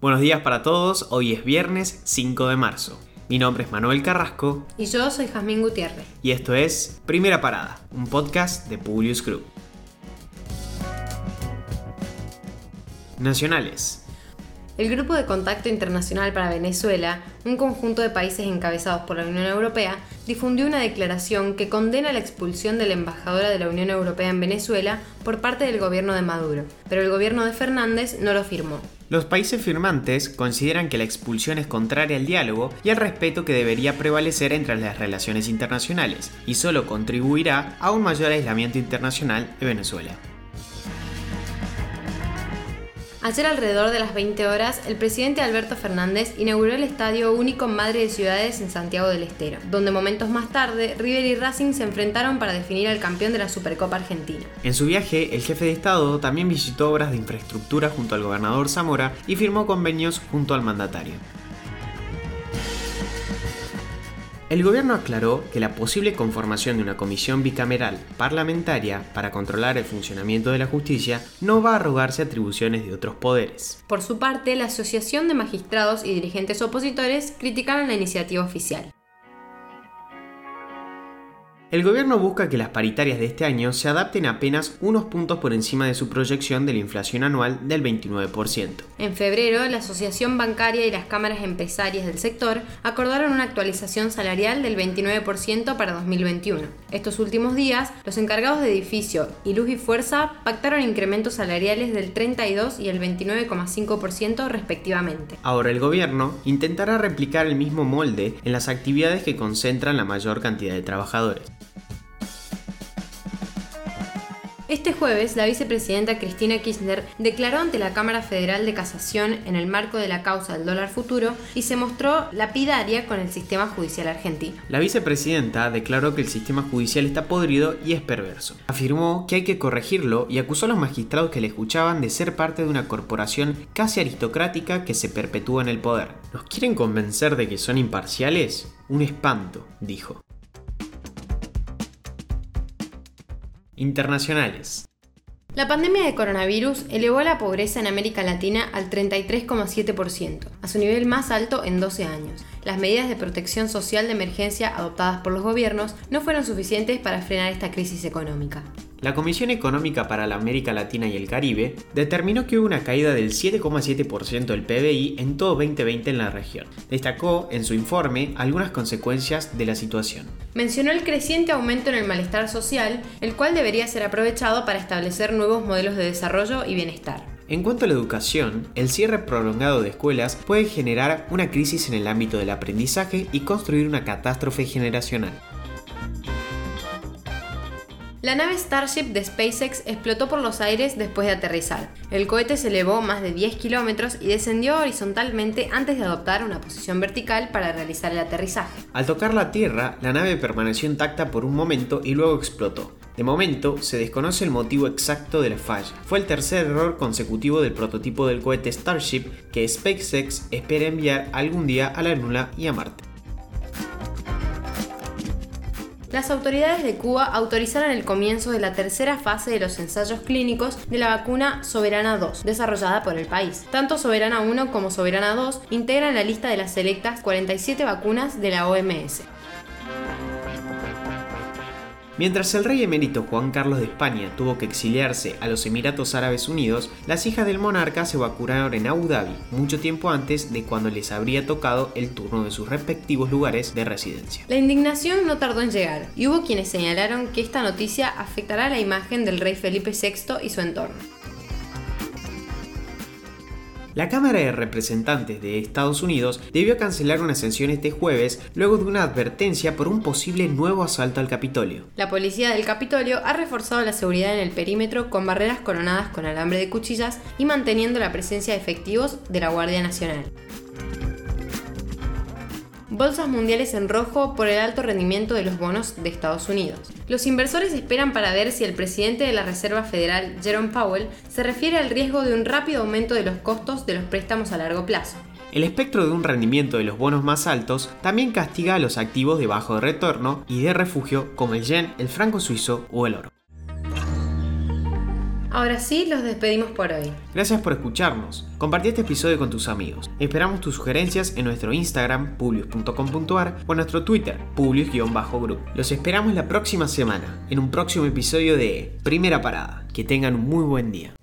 Buenos días para todos, hoy es viernes 5 de marzo. Mi nombre es Manuel Carrasco. Y yo soy Jazmín Gutiérrez. Y esto es Primera Parada, un podcast de Publius Group. Nacionales. El Grupo de Contacto Internacional para Venezuela, un conjunto de países encabezados por la Unión Europea, difundió una declaración que condena la expulsión de la embajadora de la Unión Europea en Venezuela por parte del gobierno de Maduro, pero el gobierno de Fernández no lo firmó. Los países firmantes consideran que la expulsión es contraria al diálogo y al respeto que debería prevalecer entre las relaciones internacionales, y solo contribuirá a un mayor aislamiento internacional de Venezuela. Ayer alrededor de las 20 horas, el presidente Alberto Fernández inauguró el Estadio Único Madre de Ciudades en Santiago del Estero, donde momentos más tarde River y Racing se enfrentaron para definir al campeón de la Supercopa Argentina. En su viaje, el jefe de Estado también visitó obras de infraestructura junto al gobernador Zamora y firmó convenios junto al mandatario. El gobierno aclaró que la posible conformación de una comisión bicameral parlamentaria para controlar el funcionamiento de la justicia no va a arrogarse atribuciones de otros poderes. Por su parte, la Asociación de Magistrados y Dirigentes Opositores criticaron la iniciativa oficial. El gobierno busca que las paritarias de este año se adapten apenas unos puntos por encima de su proyección de la inflación anual del 29%. En febrero, la Asociación Bancaria y las cámaras empresarias del sector acordaron una actualización salarial del 29% para 2021. Estos últimos días, los encargados de edificio y luz y fuerza pactaron incrementos salariales del 32 y el 29,5% respectivamente. Ahora el gobierno intentará replicar el mismo molde en las actividades que concentran la mayor cantidad de trabajadores. Este jueves, la vicepresidenta Cristina Kirchner declaró ante la Cámara Federal de Casación en el marco de la causa del dólar futuro y se mostró lapidaria con el sistema judicial argentino. La vicepresidenta declaró que el sistema judicial está podrido y es perverso. Afirmó que hay que corregirlo y acusó a los magistrados que le escuchaban de ser parte de una corporación casi aristocrática que se perpetúa en el poder. ¿Nos quieren convencer de que son imparciales? Un espanto, dijo. Internacionales. La pandemia de coronavirus elevó la pobreza en América Latina al 33,7%, a su nivel más alto en 12 años. Las medidas de protección social de emergencia adoptadas por los gobiernos no fueron suficientes para frenar esta crisis económica. La Comisión Económica para la América Latina y el Caribe determinó que hubo una caída del 7,7% del PBI en todo 2020 en la región. Destacó en su informe algunas consecuencias de la situación. Mencionó el creciente aumento en el malestar social, el cual debería ser aprovechado para establecer nuevos modelos de desarrollo y bienestar. En cuanto a la educación, el cierre prolongado de escuelas puede generar una crisis en el ámbito del aprendizaje y construir una catástrofe generacional. La nave Starship de SpaceX explotó por los aires después de aterrizar. El cohete se elevó más de 10 kilómetros y descendió horizontalmente antes de adoptar una posición vertical para realizar el aterrizaje. Al tocar la Tierra, la nave permaneció intacta por un momento y luego explotó. De momento, se desconoce el motivo exacto de la falla. Fue el tercer error consecutivo del prototipo del cohete Starship que SpaceX espera enviar algún día a la Luna y a Marte. Las autoridades de Cuba autorizaron el comienzo de la tercera fase de los ensayos clínicos de la vacuna Soberana 2, desarrollada por el país. Tanto Soberana 1 como Soberana 2 integran la lista de las selectas 47 vacunas de la OMS. Mientras el rey emérito Juan Carlos de España tuvo que exiliarse a los Emiratos Árabes Unidos, las hijas del monarca se vacunaron en Abu Dhabi, mucho tiempo antes de cuando les habría tocado el turno de sus respectivos lugares de residencia. La indignación no tardó en llegar, y hubo quienes señalaron que esta noticia afectará la imagen del rey Felipe VI y su entorno. La Cámara de Representantes de Estados Unidos debió cancelar una sesión este jueves luego de una advertencia por un posible nuevo asalto al Capitolio. La policía del Capitolio ha reforzado la seguridad en el perímetro con barreras coronadas con alambre de cuchillas y manteniendo la presencia de efectivos de la Guardia Nacional bolsas mundiales en rojo por el alto rendimiento de los bonos de Estados Unidos. Los inversores esperan para ver si el presidente de la Reserva Federal, Jerome Powell, se refiere al riesgo de un rápido aumento de los costos de los préstamos a largo plazo. El espectro de un rendimiento de los bonos más altos también castiga a los activos de bajo retorno y de refugio como el yen, el franco suizo o el oro. Ahora sí, los despedimos por hoy. Gracias por escucharnos. Compartí este episodio con tus amigos. Esperamos tus sugerencias en nuestro Instagram, publius.com.ar o en nuestro Twitter, publius-group. Los esperamos la próxima semana, en un próximo episodio de Primera Parada. Que tengan un muy buen día.